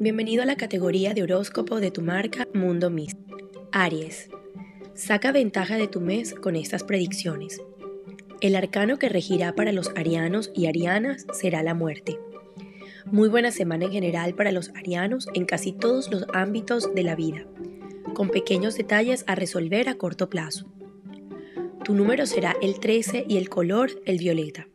Bienvenido a la categoría de horóscopo de tu marca Mundo Miss. Aries. Saca ventaja de tu mes con estas predicciones. El arcano que regirá para los arianos y arianas será la muerte. Muy buena semana en general para los arianos en casi todos los ámbitos de la vida, con pequeños detalles a resolver a corto plazo. Tu número será el 13 y el color el violeta.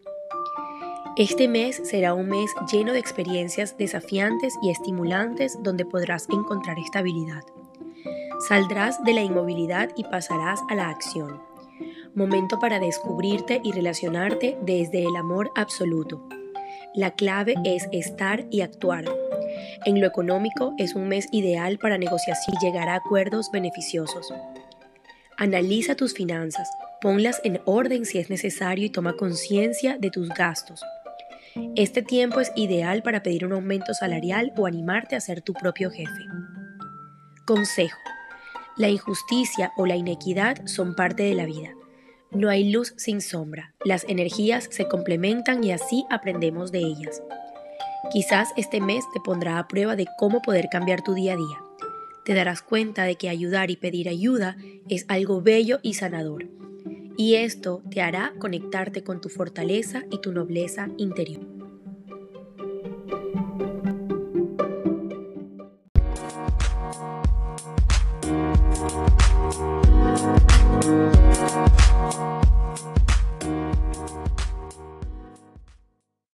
Este mes será un mes lleno de experiencias desafiantes y estimulantes donde podrás encontrar estabilidad. Saldrás de la inmovilidad y pasarás a la acción. Momento para descubrirte y relacionarte desde el amor absoluto. La clave es estar y actuar. En lo económico es un mes ideal para negociar y llegar a acuerdos beneficiosos. Analiza tus finanzas, ponlas en orden si es necesario y toma conciencia de tus gastos. Este tiempo es ideal para pedir un aumento salarial o animarte a ser tu propio jefe. Consejo. La injusticia o la inequidad son parte de la vida. No hay luz sin sombra. Las energías se complementan y así aprendemos de ellas. Quizás este mes te pondrá a prueba de cómo poder cambiar tu día a día. Te darás cuenta de que ayudar y pedir ayuda es algo bello y sanador y esto te hará conectarte con tu fortaleza y tu nobleza interior.